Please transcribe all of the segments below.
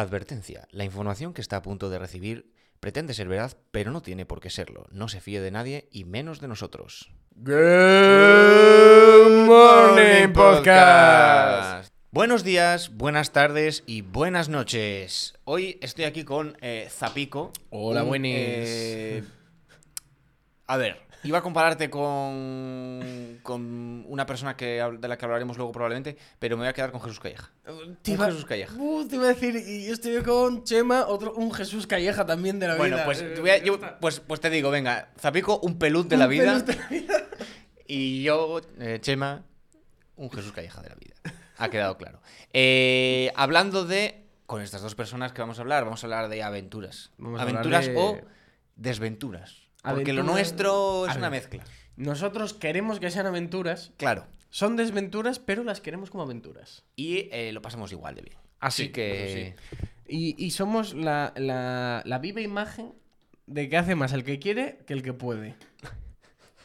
Advertencia. La información que está a punto de recibir pretende ser verdad, pero no tiene por qué serlo. No se fíe de nadie y menos de nosotros. Good Morning Podcast. Buenos días, buenas tardes y buenas noches. Hoy estoy aquí con eh, Zapico. Hola, un, buenis. eh, A ver, iba a compararte con, con una persona que, de la que hablaremos luego probablemente, pero me voy a quedar con Jesús Calleja. Te Un iba, Jesús Calleja. Uh, te iba a decir, y yo estoy con Chema, otro, un Jesús Calleja también de la Bueno, vida. pues, Eh, te voy a- me yo- gusta. pues, pues te digo, venga, Zapico, un pelud de la vida. pelus de la vida. Y yo, eh, Chema, un Jesús Calleja de la vida. Ha quedado claro. Eh, hablando de. Con estas dos personas que vamos a hablar, vamos a hablar de aventuras. Vamos aventuras de- o desventuras. Porque lo nuestro es una mezcla. Nosotros queremos que sean aventuras. Claro. Son desventuras, pero las queremos como aventuras. Y eh, lo pasamos igual de bien. Así Sí, que. Y, y somos la, la, la viva imagen de que hace más el que quiere que el que puede.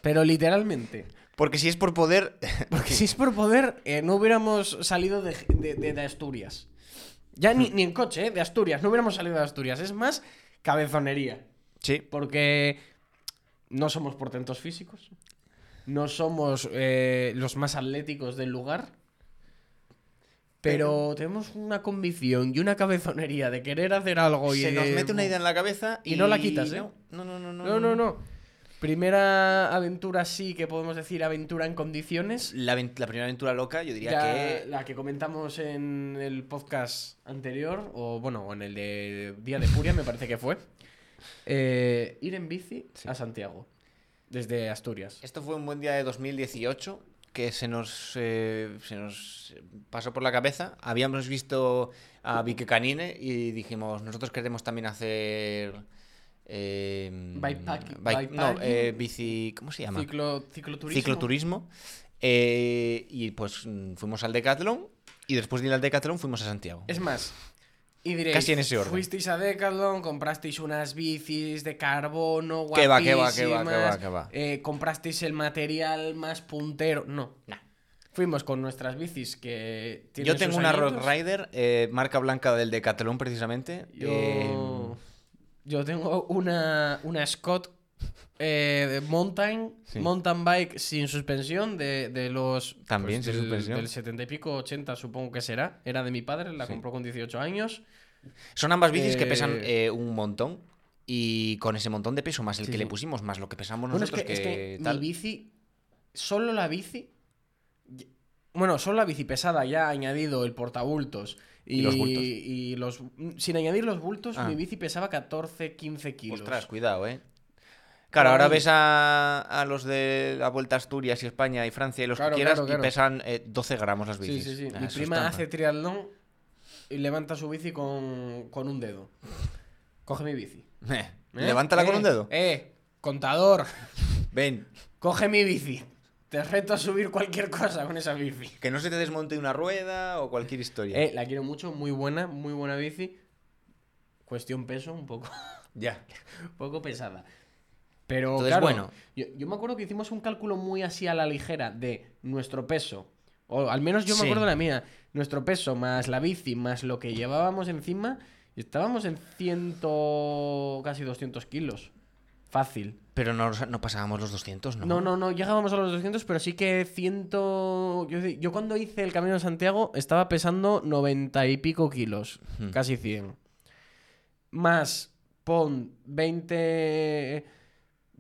Pero literalmente. Porque si es por poder. Porque si es por poder, eh, no hubiéramos salido de, de- de- de Asturias. Ya ni, ni en coche, ¿eh? de Asturias. No hubiéramos salido de Asturias. Es más cabezonería. sí. Porque no somos portentos físicos. No somos eh, los más atléticos del lugar. Pero tenemos una convicción y una cabezonería de querer hacer algo y Se nos mete una idea en la cabeza y, y no la quitas, ¿eh? No, no, no. No, No, no, no. Primera aventura sí que podemos decir aventura en condiciones. La, primera aventura loca, yo diría que. La que comentamos en el podcast anterior, o bueno, en el de Día de Furia, me parece que fue. Eh, ir en bici a Santiago, desde Asturias. Esto fue un buen día de 2018 que se nos, eh, se nos pasó por la cabeza. Habíamos visto a Vicky Canine y dijimos, nosotros queremos también hacer... Eh, Bikepack- bike- no, bikepacking. eh, bici... ¿Cómo se llama? Ciclo, cicloturismo. Cicloturismo. Eh, y pues mm, fuimos al Decathlon y después de ir al Decathlon fuimos a Santiago. Es más, y diréis, Casi en ese orden. fuisteis a Decathlon, comprasteis unas bicis de carbono, Que va, que va, que va, que va, que va. eh, comprasteis el material más puntero. No, Fuimos con nuestras bicis que Yo tengo una. Road Rider, eh, marca blanca del Decathlon precisamente. Yo, Eh, yo tengo una, una Scott eh, mountain, Sí. mountain bike sin suspensión de, de los... pues, También sin del, suspensión. Del 70 y pico, 80 supongo que será. Era de mi padre, la Sí. compró con 18 años. Son ambas bicis que Eh, pesan eh, un montón. Y con ese montón de peso, más el Sí, que le pusimos, más lo que pesamos Bueno, es nosotros, que, es que, tal. mi bici, solo la bici... Bueno, solo la bici pesada ya ha añadido el portabultos. Y, ¿Y los bultos? y los- sin añadir los bultos, Ah. mi bici pesaba 14, 15 kilos. Ostras, cuidado, eh. Claro, ahora ves a, a los de la Vuelta a Asturias y España y Francia y los Claro, que quieras claro, claro. y pesan eh, 12 gramos las Sí, bicis. sí, sí. Ah, Mi prima está hace triatlón y levanta su bici con, con un dedo. Coge mi bici. Eh, ¿Eh? Levántala con Eh, un dedo. Eh, contador, Ven, coge mi bici. Te reto a subir cualquier cosa con esa bici. que no se te desmonte una rueda o cualquier historia. Eh, la quiero mucho, muy buena, muy buena bici. Cuestión peso, un poco, Ya. un poco pesada. Pero Entonces, claro, bueno. yo, yo me acuerdo que hicimos un cálculo muy así a la ligera de nuestro peso. O al menos yo me acuerdo de la mía. Nuestro peso más la bici más lo que llevábamos encima. Estábamos en ciento... casi 200 kilos. Fácil. Pero no, no pasábamos los 200, ¿no? No, no, no, llegábamos a los 200, pero sí que ciento... Yo, yo cuando hice el Camino de Santiago estaba pesando 90 y pico kilos, Hmm. casi 100. Más, pon 20,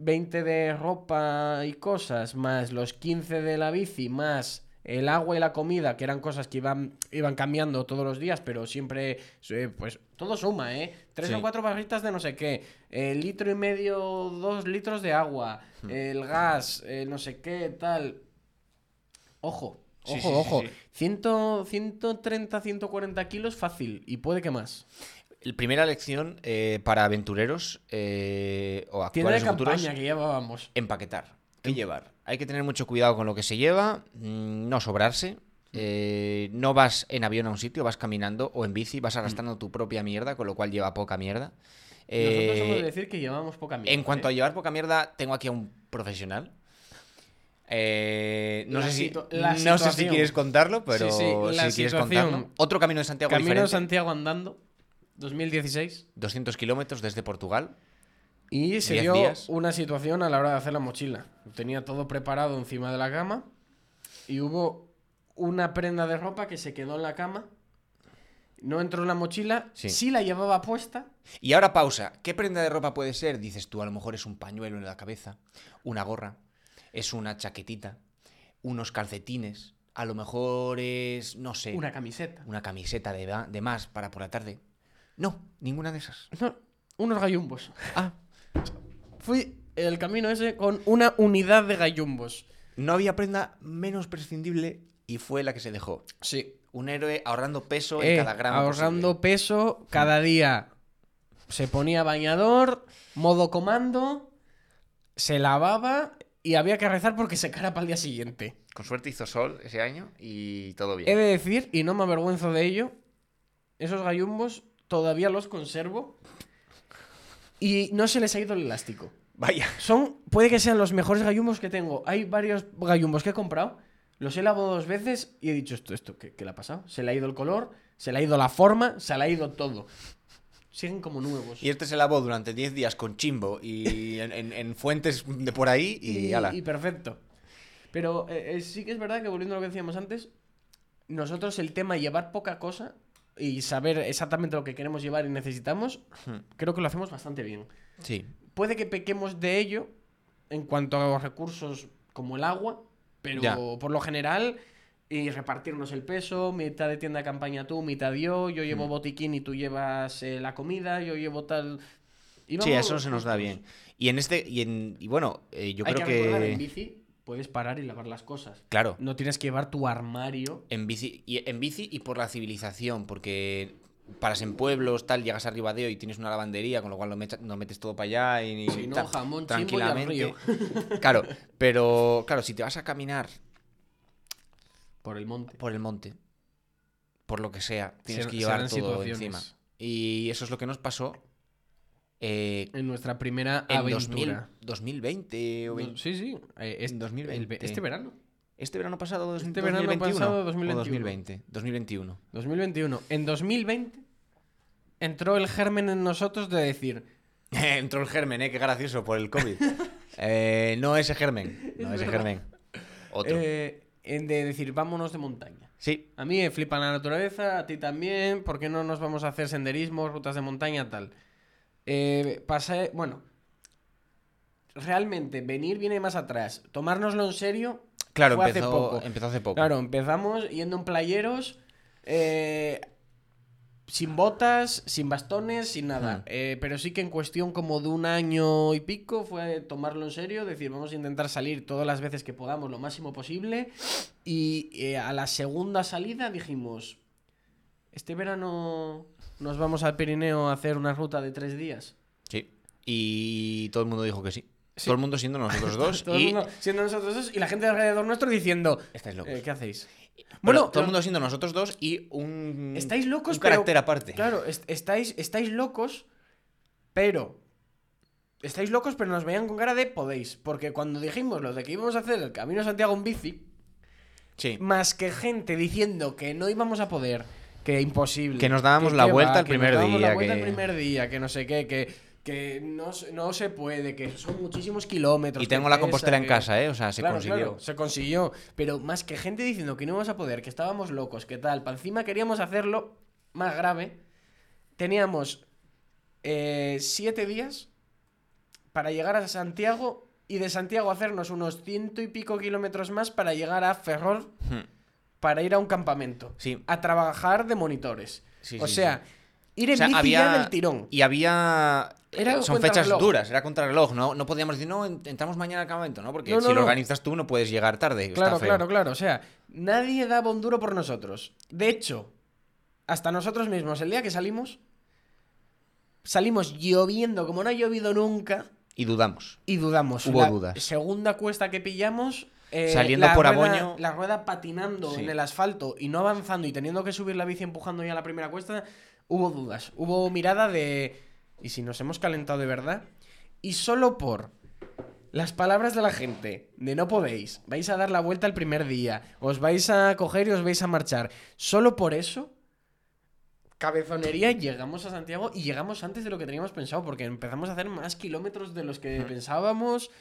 20 de ropa y cosas, más los 15 de la bici, más el agua y la comida, que eran cosas que iban, iban cambiando todos los días, pero siempre, pues todo suma, ¿eh? Tres Sí. o cuatro barritas de no sé qué, el litro y medio, dos litros de agua, el gas, eh, no sé qué, tal. Ojo, ojo, sí, sí, ojo. sí. Ciento- 130, 140 kilos fácil, y puede que más. La primera lección eh, para aventureros eh, o de actuales futuros, campaña que llevábamos. empaquetar. ¿Qué llevar? Hay que tener mucho cuidado con lo que se lleva, mm, no sobrarse. eh, no vas en avión a un sitio, vas caminando o en bici, vas arrastrando tu propia mierda, con lo cual lleva poca mierda. Nosotros somos de Eh, decir que llevábamos poca mierda. en cuanto a llevar poca mierda, tengo aquí a un profesional. Eh, no sé si, no sé si quieres contarlo, pero Sí, sí, la si quieres contarlo. Otro camino de Santiago Camino de. Santiago andando. 2016. 200 kilómetros desde Portugal. Y se dio días. una situación a la hora de hacer la mochila. Tenía todo preparado encima de la cama y hubo una prenda de ropa que se quedó en la cama. No entró en la mochila, Sí. sí, la llevaba puesta. Y ahora pausa. ¿Qué prenda de ropa puede ser? Dices tú, a lo mejor es un pañuelo en la cabeza, una gorra, es una chaquetita, unos calcetines, a lo mejor es, no sé, Una camiseta. una camiseta de, de más para por la tarde. No, ninguna de esas. No, unos gallumbos. Ah, Fui el camino ese con una unidad de gallumbos. no había prenda menos prescindible y fue la que se dejó. Sí. Un héroe ahorrando peso Eh, en cada gramo. ahorrando posible. peso cada día. Se ponía bañador, modo comando, se lavaba y había que rezar porque se cara para el día siguiente. Con suerte hizo sol ese año y todo bien. He de decir, y no me avergüenzo de ello, esos gallumbos todavía los conservo y no se les ha ido el elástico. Vaya. Son, puede que sean los mejores gallumbos que tengo. Hay varios gallumbos que he comprado, los he lavado dos veces y he dicho esto, esto, ¿qué, qué le ha pasado? Se le ha ido el color, se le ha ido la forma, se le ha ido todo. Siguen como nuevos. Y este se lavó durante 10 días con chimbo y en, en- en fuentes de por ahí y, ala. y perfecto. Pero eh, eh, sí que es verdad que volviendo a lo que decíamos antes, nosotros el tema llevar poca cosa y saber exactamente lo que queremos llevar y necesitamos, creo que lo hacemos bastante bien. Sí. Puede que pequemos de ello en cuanto a los recursos como el agua, pero Ya. por lo general y repartirnos el peso, mitad de tienda de campaña tú, mitad yo, yo llevo botiquín y tú llevas eh, la comida, yo llevo tal... Y Sí, vamos eso se nos da bien. Y en este, y, en, y bueno, eh, yo Hay creo que, recordar, en que. bici puedes parar y lavar las cosas. Claro, No tienes que llevar tu armario. en bici, y, en bici y por la civilización, porque paras en pueblos, tal, llegas a Ribadeo y tienes una lavandería, con lo cual lo, no metes todo para allá y, Si no, tal, jamón, chimbo y al río. Claro, pero claro, si te vas a caminar Por el monte. por el monte, por lo que sea, tienes que llevar todo encima. Y eso es lo que nos pasó eh, En nuestra primera en 2000 aventura. 2020 o vein- Sí, sí. eh, es- En 2020. el ve- este verano. este verano pasado, dos- Este verano 2021 pasado, o 2021. 2020, 2021. 2021. En 2020 entró el germen en nosotros de decir, Entró el germen, ¿eh? Qué gracioso por el COVID. Eh, no ese germen. No ese germen. Otro. eh, de decir, vámonos de montaña. Sí. A mí me flipa la naturaleza, a ti también, ¿por qué no nos vamos a hacer senderismo, rutas de montaña, tal? Eh, pasé, bueno, realmente venir viene más atrás, tomárnoslo en serio, Claro, Fue hace empezó, poco. empezó hace poco. Claro, empezamos yendo en playeros, eh, sin botas, sin bastones, sin nada. Hmm. Eh, pero sí que en cuestión como de un año y pico fue tomarlo en serio, decir, vamos a intentar salir todas las veces que podamos, lo máximo posible. Y eh, a la segunda salida dijimos, este verano nos vamos al Pirineo a hacer una ruta de tres días. Sí. Y todo el mundo dijo que sí. Sí. Todo el mundo siendo nosotros dos. Todo el y mundo siendo nosotros dos y la gente alrededor nuestro diciendo, estáis locos. eh, ¿qué hacéis? Bueno, Bueno, todo el mundo siendo nosotros dos y un. Estáis locos, un pero- carácter aparte. Claro, est- estáis, estáis locos, pero. Estáis locos, pero nos veían con cara de podéis. Porque cuando dijimos lo de que íbamos a hacer el camino a Santiago en bici, Sí. más que gente diciendo que no íbamos a poder, que imposible. Que nos dábamos la vuelta el que nos primer dábamos día, la vuelta que- el primer día, que no sé qué, que, que no, se- no se puede, que son muchísimos kilómetros. Y que tengo la pesa, compostera en que- casa, ¿eh? O sea, se Claro, consiguió. claro, se consiguió. Pero más que gente diciendo que no íbamos a poder, que estábamos locos, que tal. Para encima queríamos hacerlo más grave. Teníamos eh, siete días para llegar a Santiago y de Santiago hacernos unos ciento y pico kilómetros más para llegar a Ferrol Hmm. Para ir a un campamento. Sí. A trabajar de monitores. Sí, o sí, sea, ir en O sea, bici había. del tirón. Y había. Era Son fechas duras, era contrarreloj. No, no podíamos decir, no, en- entramos mañana al campamento, ¿no? Porque No, no, si lo organizas tú no puedes llegar tarde. Claro, claro, claro. O sea, nadie daba un duro por nosotros. De hecho, hasta nosotros mismos, el día que salimos, salimos lloviendo como no ha llovido nunca Y dudamos. y dudamos. Hubo La dudas. Segunda cuesta que pillamos. Eh, Saliendo la por rueda- Aboño. La rueda patinando Sí. en el asfalto y no avanzando y teniendo que subir la bici empujando ya la primera cuesta, hubo dudas. Hubo mirada de. ¿Y si nos hemos calentado de verdad? Y solo por las palabras de la gente de no podéis, vais a dar la vuelta el primer día, os vais a coger y os vais a marchar. Solo por eso cabezonería llegamos a Santiago y llegamos antes de lo que teníamos pensado, porque empezamos a hacer más kilómetros de los que pensábamos.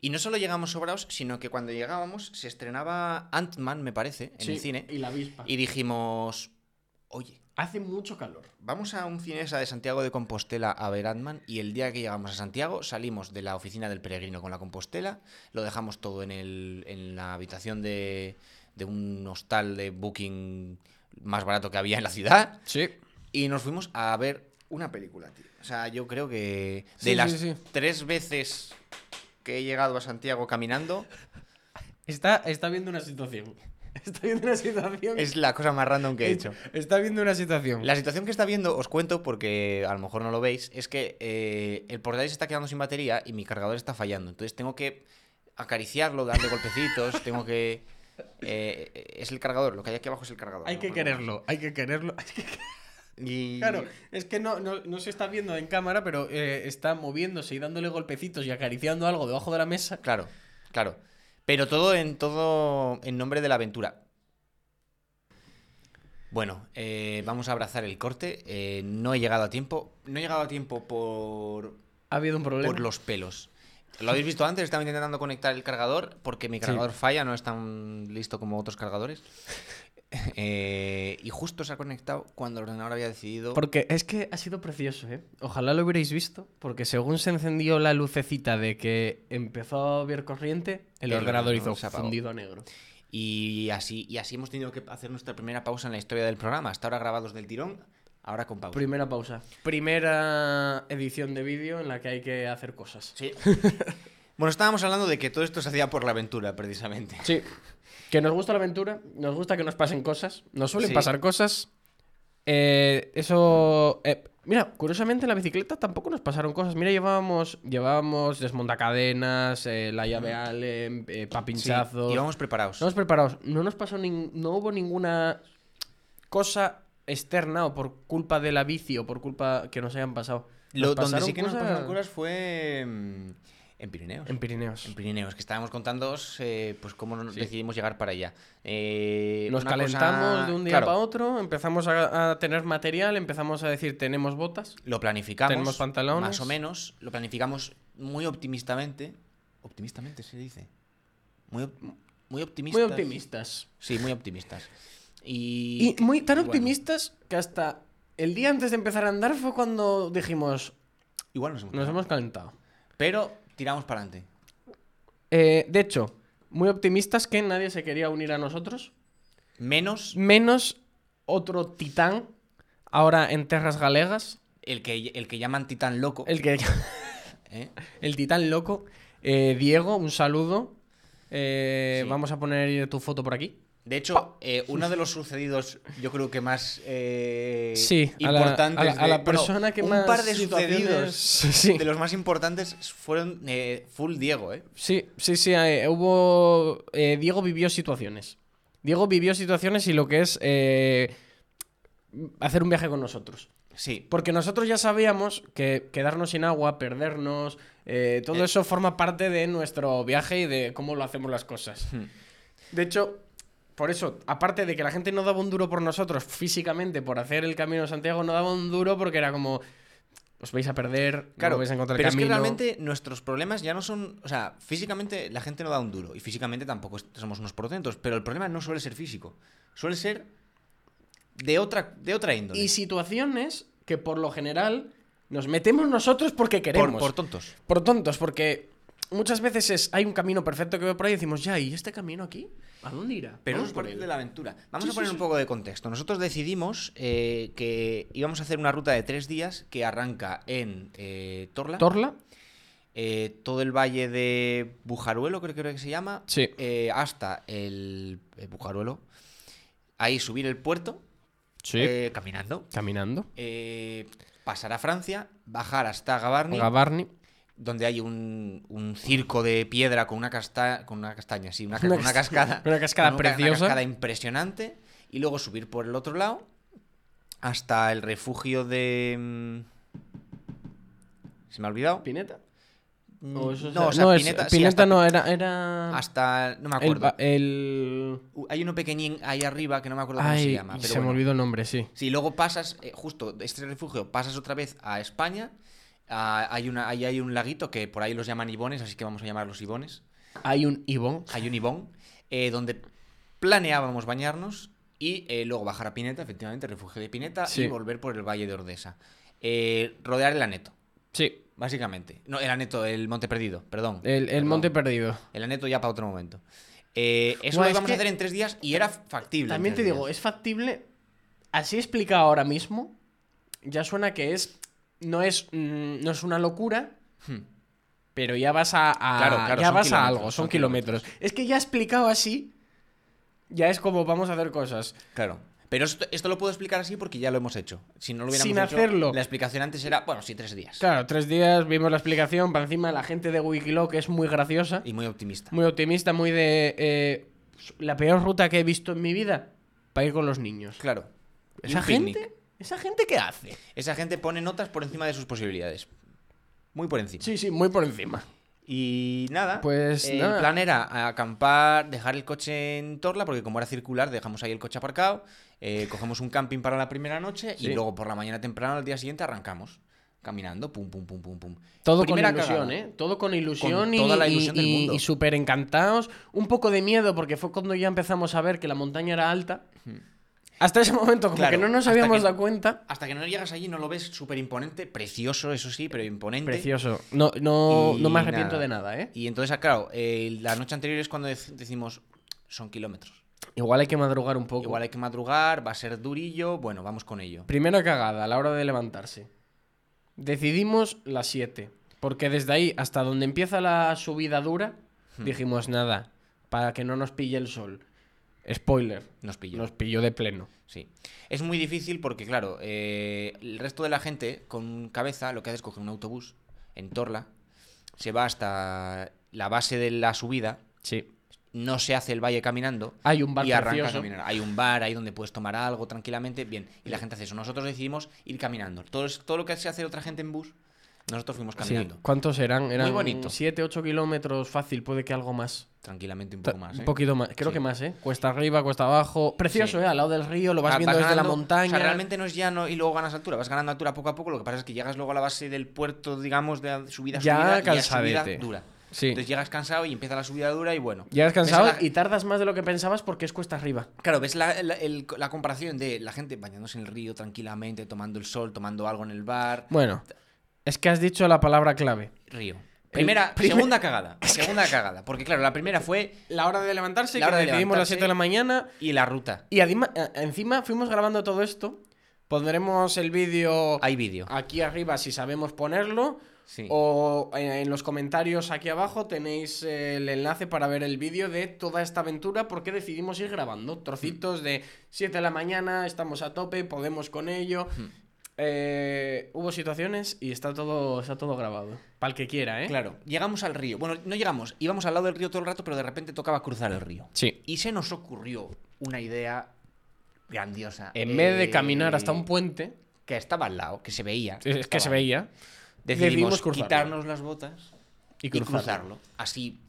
Y no solo llegamos sobrados, sino que cuando llegábamos se estrenaba Ant-Man, me parece, en Sí, el cine. Y la avispa. Y dijimos, oye, Hace mucho calor. vamos a un cinesa de Santiago de Compostela a ver Ant-Man y el día que llegamos a Santiago salimos de la oficina del peregrino con la Compostela, lo dejamos todo en, el, en la habitación de, de un hostal de booking más barato que había en la ciudad Sí. y nos fuimos a ver una película, tío. O sea, yo creo que de Sí, sí, las sí. tres veces que he llegado a Santiago caminando, Está, está viendo una situación. Está viendo una situación. es la cosa más random que he hecho. Está viendo una situación. La situación que está viendo, os cuento porque a lo mejor no lo veis, es que eh, el portátil se está quedando sin batería y mi cargador está fallando. Entonces tengo que acariciarlo, darle golpecitos, tengo que... eh, es el cargador, lo que hay aquí abajo es el cargador. Hay no que quererlo, hay que quererlo. hay que- más. Y... Claro, es que no, no, no se está viendo en cámara, pero eh, está moviéndose y dándole golpecitos y acariciando algo debajo de la mesa. Claro, claro. Pero todo en todo en nombre de la aventura. Bueno, eh, vamos a abrazar el corte. Eh, no he llegado a tiempo. No he llegado a tiempo por, Ha habido un problema. por los pelos. Lo habéis visto antes, estaba intentando conectar el cargador porque mi cargador falla, no es tan listo como otros cargadores. Eh, y justo se ha conectado cuando el ordenador había decidido. Porque es que ha sido precioso, ¿eh? Ojalá lo hubierais visto, porque según se encendió la lucecita de que empezó a haber corriente, el, El ordenador ordenador hizo fundido a negro. Y así, y así hemos tenido que hacer nuestra primera pausa en la historia del programa. Hasta ahora grabados del tirón, ahora con pausa. Primera pausa. Primera edición de vídeo en la que hay que hacer cosas. Sí. bueno, estábamos hablando de que todo esto se hacía por la aventura, precisamente. Sí. Que nos gusta la aventura, nos gusta que nos pasen cosas, nos suelen Sí. pasar cosas. Eh, eso. eh, mira, curiosamente en la bicicleta tampoco nos pasaron cosas. Mira, llevábamos, llevábamos desmontacadenas, eh, la llave Allen, eh, pa' pinchazos. Sí, íbamos preparados. Estamos preparados. No nos pasó nin- no hubo ninguna cosa externa o por culpa de la bici o por culpa que nos hayan pasado. Nos Lo, donde sí que nos pasaron cosas fue mm, en Pirineos. en Pirineos. En Pirineos, que estábamos contando pues cómo nos decidimos llegar para allá. Eh, Nos calentamos cosa- de un día claro, para otro, empezamos a, a tener material, empezamos a decir tenemos botas. Lo planificamos. Tenemos pantalones. Más o menos. Lo planificamos muy optimistamente. Optimistamente se dice. Muy, muy optimistas. Muy optimistas. Sí, muy optimistas. Y, Y muy tan bueno, optimistas que hasta el día antes de empezar a andar fue cuando dijimos igual nos hemos, nos quedado. hemos calentado. Pero tiramos para adelante. Eh, de hecho, muy optimistas que nadie se quería unir a nosotros. Menos Menos otro titán ahora en Terras Galegas. el que, el que llaman titán loco. El que ¿eh? el titán loco. Eh, Diego, un saludo. Eh, Sí. Vamos a poner tu foto por aquí. De hecho, eh, uno de los sucedidos, yo creo que más eh, Sí, a la- importantes. a la, a de- la bueno, persona que un más par de sucedidos Sí. de los más importantes fueron eh, full Diego, ¿eh? Sí, sí, sí. eh, hubo. Diego vivió situaciones. Diego vivió situaciones y lo que es hacer un viaje con nosotros. Sí. Porque nosotros ya sabíamos que quedarnos sin agua, perdernos, todo eso forma parte de nuestro viaje y de cómo lo hacemos las cosas. Hmm. De hecho, por eso, aparte de que la gente no daba un duro por nosotros físicamente, por hacer el camino de Santiago, no daba un duro porque era como. Os vais a perder, Claro, no vais a encontrar pero camino. es que realmente nuestros problemas ya no son. O sea, físicamente la gente no da un duro y físicamente tampoco somos unos portentos, pero el problema no suele ser físico, suele ser de otra, de otra índole. Y situaciones que por lo general nos metemos nosotros porque por, queremos. por tontos. Por tontos, porque muchas veces es, hay un camino perfecto que veo por ahí y decimos, ya, ¿y este camino aquí? ¿A dónde irá? Pero eso Vamos es por parte él". de la aventura. Vamos Sí, a poner sí. un poco de contexto. Nosotros decidimos eh, que íbamos a hacer una ruta de tres días que arranca en eh, Torla, ¿Torla? eh, todo el valle de Bujaruelo, creo, creo que se llama, Sí. eh, hasta el Bujaruelo. Ahí subir el puerto, Sí. eh, caminando. Caminando. eh, pasar a Francia, bajar hasta Gavarni, Gavarni. Donde hay un, un circo de piedra con una, casta con una castaña, sí, una, cascada. una cascada una- preciosa. Una cascada impresionante. Y luego subir por el otro lado hasta el refugio de... mm, Se me ha olvidado. Pineta. O eso no, se- o sea, no, es- Pineta, sí, Pineta hasta- no, era. era... Hasta. No me acuerdo. el- Hay uno pequeñín ahí arriba que no me acuerdo cómo se llama. Pero se me olvidó el nombre, sí. Si luego pasas, eh, justo de este refugio, pasas otra vez a España. Ah, hay, una, ahí hay un laguito que por ahí los llaman Ibones, así que vamos a llamarlos Ibones. Hay un Ibon. Hay un Ibón, eh, donde planeábamos bañarnos y eh, luego bajar a Pineta, efectivamente, refugio de Pineta, Sí. y volver por el Valle de Ordesa. Eh, rodear el Aneto, Sí, básicamente. No, el Aneto, el Monte Perdido, perdón. el, el Perdón. Monte Perdido. El Aneto ya para otro momento. Eh, eso lo es íbamos que- a hacer en tres días y era factible. También te digo, días. es factible. Así explicado ahora mismo, ya suena que es. No es, mm, no es una locura, Hmm. pero ya vas a, a- Claro, claro, ya vas a algo, son, son kilómetros. kilómetros. Es que ya explicado así, ya es como vamos a hacer cosas. Claro. Pero esto, esto lo puedo explicar así porque ya lo hemos hecho. Si no lo hubiéramos Sin hecho, hacerlo. la explicación antes era, bueno, sí, tres días. Claro, tres días, vimos la explicación, para encima la gente de Wikiloc es muy graciosa, Y muy optimista. muy optimista, muy de... eh, la peor ruta que he visto en mi vida, para ir con los niños. Claro. ¿Esa un picnic. ¿Esa gente qué hace? Esa gente pone notas por encima de sus posibilidades. Muy por encima. Sí, sí, muy por encima. Y nada, Pues eh, nada. el plan era acampar, dejar el coche en Torla, porque como era circular, dejamos ahí el coche aparcado, eh, cogemos un camping para la primera noche Sí. y luego por la mañana temprano, al día siguiente, arrancamos. Caminando, pum, pum, pum, pum, pum. Todo Primera con ilusión, cagada. ¿eh? Todo con ilusión Con y, toda la y- ilusión del y- mundo. y súper encantados. Un poco de miedo porque fue cuando ya empezamos a ver que la montaña era alta. Hasta ese momento como Claro, que no nos habíamos que- dado cuenta. Hasta que no llegas allí no lo ves súper imponente, precioso, eso sí, pero imponente. Precioso. No, no, Y no me arrepiento nada. de nada, ¿eh? Y entonces, ah, claro, eh, la noche anterior es cuando dec- decimos, son kilómetros. Igual hay que madrugar un poco. Igual hay que madrugar, va a ser durillo, bueno, vamos con ello. Primera cagada a la hora de levantarse. Decidimos las 7. Porque desde ahí hasta donde empieza la subida dura, Hmm. dijimos nada. Para que no nos pille el sol. Spoiler. Nos pilló. Nos pilló de pleno. Sí. Es muy difícil porque, claro, eh, el resto de la gente con cabeza lo que hace es coger un autobús en Torla, se va hasta la base de la subida, Sí. no se hace el valle caminando Hay un bar y arranca a caminar. Hay un bar ahí donde puedes tomar algo tranquilamente, bien. Y la gente hace eso. Nosotros decidimos ir caminando. Todo, todo lo que se hace otra gente en bus, nosotros fuimos Sí. caminando. ¿Cuántos eran? Eran bonito. 7, 8 kilómetros fácil, puede que algo más. Tranquilamente un poco más. Un ¿eh? poquito más. Creo Sí. que más, ¿eh? Cuesta arriba, cuesta abajo. Precioso, Sí. ¿eh? Al lado del río, lo vas Ah, viendo desde la montaña. O sea, realmente no es llano y luego ganas altura. Vas ganando altura poco a poco. Lo que pasa es que llegas luego a la base del puerto, digamos, de subida, Ya subida, y cansadete. subida dura. Sí. Entonces llegas cansado y empieza la subida dura y bueno. Llegas cansado la- y tardas más de lo que pensabas porque es cuesta arriba. Claro, ves la, la- el- la comparación de la gente bañándose en el río tranquilamente, tomando el sol, tomando algo en el bar. Bueno, es que has dicho la palabra clave. Río. Primera, primer- segunda cagada. Segunda cagada. Porque claro, la primera fue La hora de levantarse, La que hora de decidimos las levantarse. 7 de la mañana. y la ruta. Y adima- eh, encima fuimos grabando todo esto. Pondremos el vídeo Hay vídeo. aquí arriba si sabemos ponerlo. Sí. O en, en los comentarios aquí abajo tenéis eh, el enlace para ver el vídeo de toda esta aventura porque decidimos ir grabando trocitos de 7 de la mañana, estamos a tope, podemos con ello. Eh, hubo situaciones y está todo, está todo grabado. Para el que quiera, ¿eh? Claro, llegamos al río. Bueno, no llegamos, íbamos al lado del río todo el rato, pero de repente tocaba cruzar el río. Sí. Y se nos ocurrió una idea grandiosa. En vez de Eh, caminar hasta un puente, que estaba al lado, que se veía. es que estaba se veía, Decidimos quitarnos las botas y y cruzarlo. cruzarlo. Así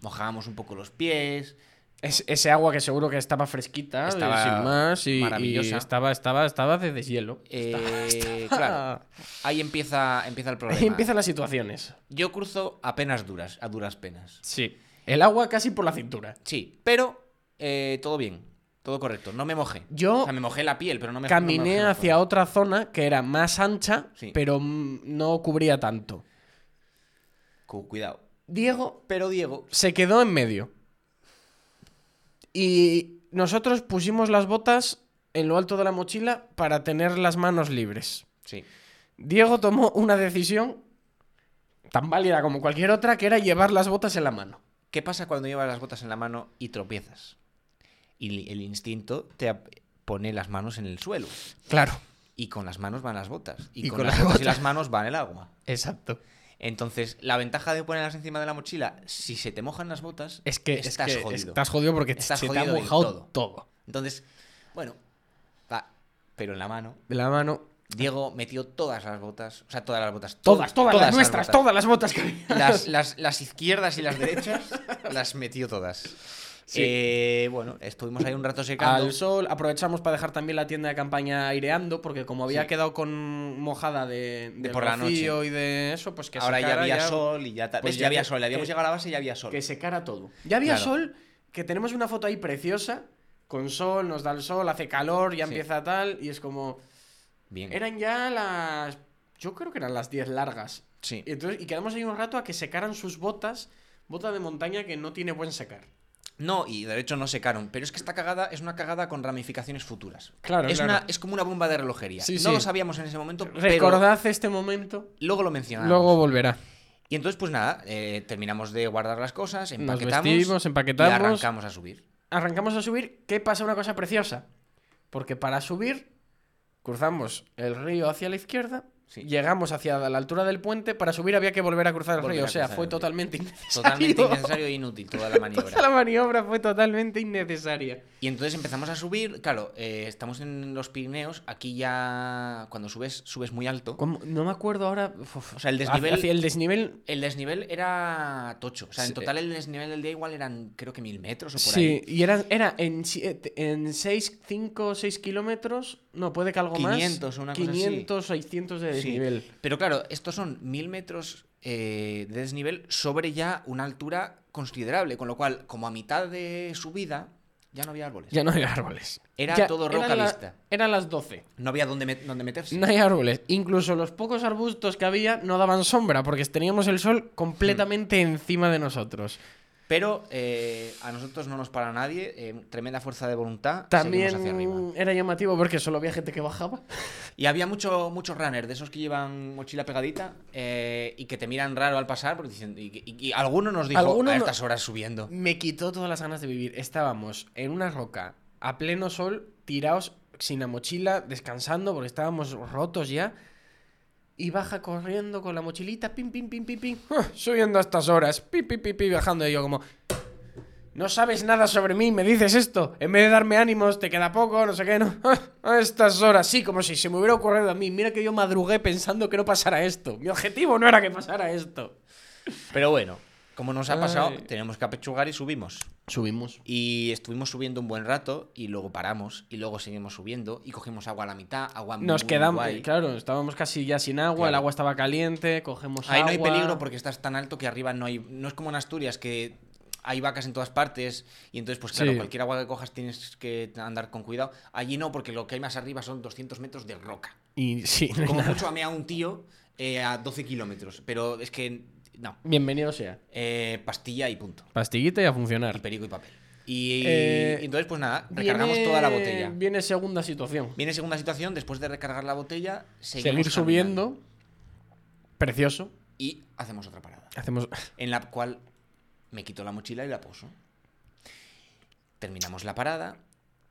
mojábamos un poco los pies. Es- ese agua que seguro que estaba fresquita, Estaba sin más, y, maravillosa. y estaba, estaba, estaba de deshielo. Eh, claro, ahí empieza, empieza el problema. Ahí empiezan las situaciones. Yo cruzo apenas duras, a duras penas. Sí. El agua casi por la cintura. Sí, pero eh, todo bien, todo correcto. No me mojé. Yo O sea, me mojé la piel, pero no me no me Caminé hacia otra zona que era más ancha, Sí. pero no cubría tanto. Cu- Cuidado. Diego Pero Diego. se quedó en medio. Y nosotros pusimos las botas en lo alto de la mochila para tener las manos libres. Sí. Diego tomó una decisión tan válida como cualquier otra, que era llevar las botas en la mano. ¿Qué pasa cuando llevas las botas en la mano y tropiezas? Y el instinto te pone las manos en el suelo. Claro. Y con las manos van las botas. Y, Y con, con las las botas y las manos van el agua. Exacto. Entonces, la ventaja de ponerlas encima de la mochila, si se te mojan las botas, Es que es estás que jodido. estás jodido porque Estás se te ha jodido mojado todo. todo. Entonces, bueno, va, pero en la mano. De la mano. Diego metió todas las botas, o sea, todas las botas. Todas, todas, las nuestras, botas. todas las botas que había. Las, las- las izquierdas y las derechas las metió todas. Sí. Eh, bueno, estuvimos ahí un rato secando. Al sol, aprovechamos para dejar también la tienda de campaña aireando, porque como había Sí. quedado con mojada de, De por la rocío y de eso, pues que Ahora ya había sol y ya pues ya ya había sol. Le habíamos que- llegado a la base y ya había sol. Que secara todo. Ya había Claro. sol, que tenemos una foto ahí preciosa, con sol, nos da el sol, hace calor, ya Sí. empieza tal, y es como... Bien. Eran ya las... Yo creo que eran las 10 largas. Sí. Y, entonces, y quedamos ahí un rato a que secaran sus botas, bota de montaña que no tiene buen secar. No, y de hecho no secaron. Pero es que esta cagada es una cagada con ramificaciones futuras. Claro, es, claro. Una, es como una bomba de relojería. Sí, no sí. lo sabíamos en ese momento, pero Recordad este momento, luego lo mencionamos. luego volverá. Y entonces, pues nada, eh, terminamos de guardar las cosas, Nos empaquetamos vestimos, y empaquetamos. arrancamos a subir. arrancamos a subir, ¿qué pasa? Una cosa preciosa. Porque para subir, cruzamos el río hacia la izquierda, Sí. llegamos hacia la altura del puente, para subir había que volver a cruzar el Volver río. O sea, fue totalmente innecesario. Totalmente innecesario e inútil toda la maniobra. Toda la maniobra fue totalmente innecesaria. Y entonces empezamos a subir. Claro, eh, estamos en los Pirineos. Aquí ya, cuando subes, subes muy alto. ¿Cómo? No me acuerdo ahora. Uf, O sea, el desnivel- Hacia el desnivel. El desnivel era tocho. O sea, en Sí. total el desnivel del día igual eran, creo que mil metros o por Sí, ahí. y era, era en, en 6, 5, 6 kilómetros. No, puede que algo 500 o más. una cosa así. 500, 600 de Sí. desnivel. Pero claro, estos son mil metros eh, de desnivel sobre ya una altura considerable. Con lo cual, como a mitad de subida, ya no había árboles. Ya no hay árboles. Era Ya, todo roca eran la- vista. Eran las 12. No había dónde, met- dónde meterse. No hay árboles. Incluso los pocos arbustos que había no daban sombra porque teníamos el sol completamente encima de nosotros. Pero eh, a nosotros no nos para nadie. eh, tremenda fuerza de voluntad. También seguimos hacia arriba. era llamativo porque solo había gente que bajaba. Y había mucho, muchos runners de esos que llevan mochila pegadita eh, y que te miran raro al pasar porque dicen, y, y- y alguno nos dijo Alguno a estas horas subiendo. Me quitó todas las ganas de vivir. Estábamos en una roca a pleno sol, tirados sin la mochila, descansando porque estábamos rotos ya. Y baja corriendo con la mochilita, pim, pim, pim, pim, pim, ¡ah! subiendo a estas horas, pim, pim, pim, pim, bajando. Y yo como, no sabes nada sobre mí, me dices esto. En vez de darme ánimos, te queda poco, no sé qué, no. ¡Ah! A estas horas, sí, como si se me hubiera ocurrido a mí. Mira que yo madrugué pensando que no pasara esto. Mi objetivo no era que pasara esto. Pero bueno, como nos ha pasado, Ay. tenemos que apechugar y subimos. Subimos. Y estuvimos subiendo un buen rato y luego paramos y luego seguimos subiendo y cogimos agua a la mitad, agua Nos muy quedamos, guay. claro, estábamos casi ya sin agua, el agua estaba caliente, cogemos Ahí no hay agua. peligro porque estás tan alto que arriba no hay. No es como en Asturias que hay vacas en todas partes y entonces, pues claro, Sí. cualquier agua que cojas tienes que andar con cuidado. Allí no, porque lo que hay más arriba son 200 metros de roca. Y sí, no Como nada. mucho amea un tío eh, a 12 kilómetros, pero es que no. Bienvenido sea. Eh, pastilla y punto. Pastillita y a Y funcionar. perico y papel. Y, Eh, y entonces, pues nada, recargamos Viene- toda la botella. Viene segunda situación. Viene segunda situación, después de recargar la botella, seguimos Seguir subiendo. Precioso. Y hacemos otra parada. Hacemos. en la cual me quito la mochila y la poso. Terminamos la parada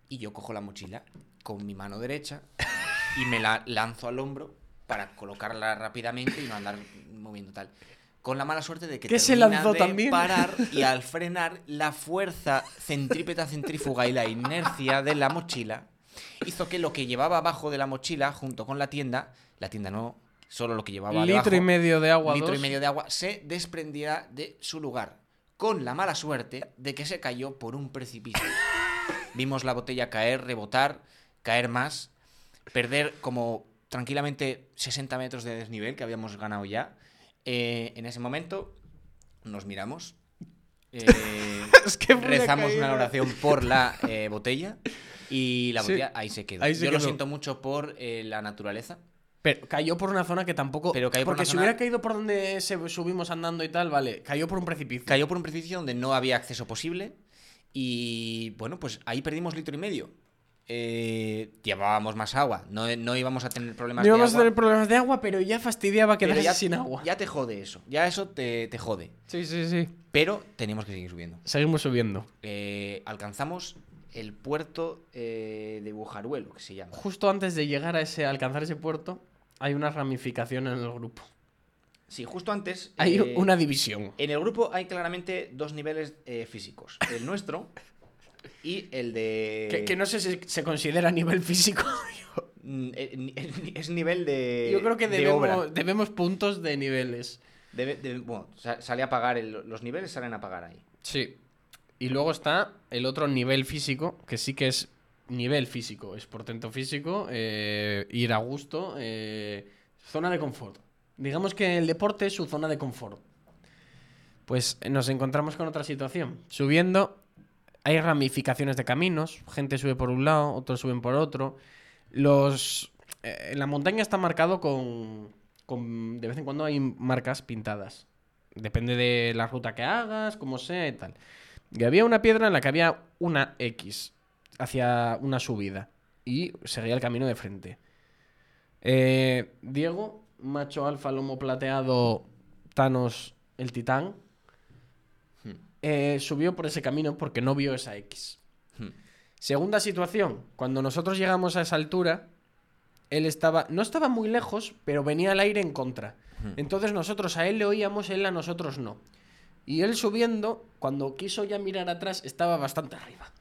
y yo cojo la mochila con mi mano derecha y me la lanzo al hombro para colocarla rápidamente y no andar moviendo tal. Con la mala suerte de que ¿Que se lanzó de también? parar y al frenar la fuerza centrípeta centrífuga y la inercia de la mochila hizo que lo que llevaba abajo de la mochila junto con la tienda, la tienda no, solo lo que llevaba litro debajo, y medio de agua. litro y medio de agua se desprendiera de su lugar, con la mala suerte de que se cayó por un precipicio. Vimos la botella caer, rebotar, caer más, perder como tranquilamente 60 metros de desnivel que habíamos ganado ya. Eh, en ese momento nos miramos, eh, Es que rezamos una oración por la eh, botella y la Sí. botella ahí se quedó. Ahí se Yo lo siento mucho por eh, la naturaleza. Pero cayó por una zona que tampoco. Pero cayó por Porque una si zona- hubiera caído por donde se subimos andando y tal, vale. Cayó por un precipicio. Cayó por un precipicio donde no había acceso posible y bueno, pues ahí perdimos litro y medio. Eh, llevábamos más agua, no, no íbamos a tener problemas No íbamos de a agua. tener problemas de agua, pero ya fastidiaba quedarse ya, sin agua. ya te jode eso, ya eso te, te jode. Sí, sí, sí. Pero teníamos que seguir subiendo. Seguimos subiendo. Eh, alcanzamos el puerto eh, de Bujaruelo, que se llama. Justo antes de llegar a ese, alcanzar ese puerto, hay una ramificación en el grupo. Sí, justo antes. Hay eh, una división. En el grupo hay claramente dos niveles físicos: el nuestro y el de. Que, que no sé si se considera a nivel físico. mm, eh, ni- es nivel de. Yo creo que de obra. debemos, debemos puntos de niveles. Debe- debe- bueno, sa- sale a pagar, el- los niveles salen a pagar ahí. Sí. Y luego está el otro nivel físico, que sí que es nivel físico, es portento físico, eh, ir a gusto, eh, zona de confort. Digamos que el deporte es su zona de confort. Pues eh, nos encontramos con otra situación. Subiendo, hay ramificaciones de caminos, gente sube por un lado, otros suben por otro. Los, eh, en la montaña está marcado con, con- De vez en cuando hay marcas pintadas. Depende de la ruta que hagas, como sea y tal. Y había una piedra en la que había una X hacia una subida. Y seguía el camino de frente. Eh, Diego, macho alfa, lomo plateado, Thanos, el titán, Hmm. eh, subió por ese camino porque no vio esa X. Hmm. Segunda situación, cuando nosotros llegamos a esa altura, él estaba, no estaba muy lejos, pero venía el aire en contra. Hmm. Entonces nosotros a él le oíamos, él a nosotros no. Y él subiendo, cuando quiso ya mirar atrás, estaba bastante arriba.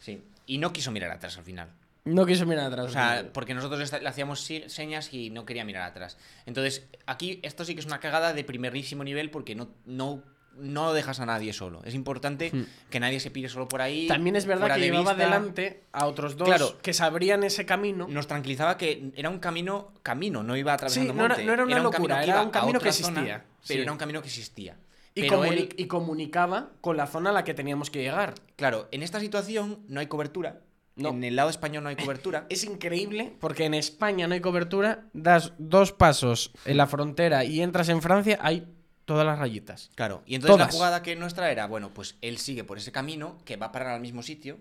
Sí. Y no quiso mirar atrás al final. No quiso mirar atrás. O sea, porque nosotros le hacíamos señas y no quería mirar atrás. Entonces, aquí esto sí que es una cagada de primerísimo nivel porque no, no, no dejas a nadie solo. Es importante Hmm. que nadie se pire solo por ahí. También es verdad que de llevaba vista. delante a otros dos Claro. que sabrían ese camino. Nos tranquilizaba que era un camino, camino, no iba atravesando Sí, no era- monte. no era una un locura, camino que era un camino que zona, existía, pero era un camino que existía. y, Pero comuni- él- y comunicaba con la zona a la que teníamos que llegar. claro, en esta situación no hay cobertura. No. En el lado español no hay cobertura. Es increíble porque en España no hay cobertura, das dos pasos en la frontera y entras en Francia, hay todas las rayitas. Claro, y entonces la jugada que nuestra era, bueno, pues él sigue por ese camino que va a parar al mismo sitio.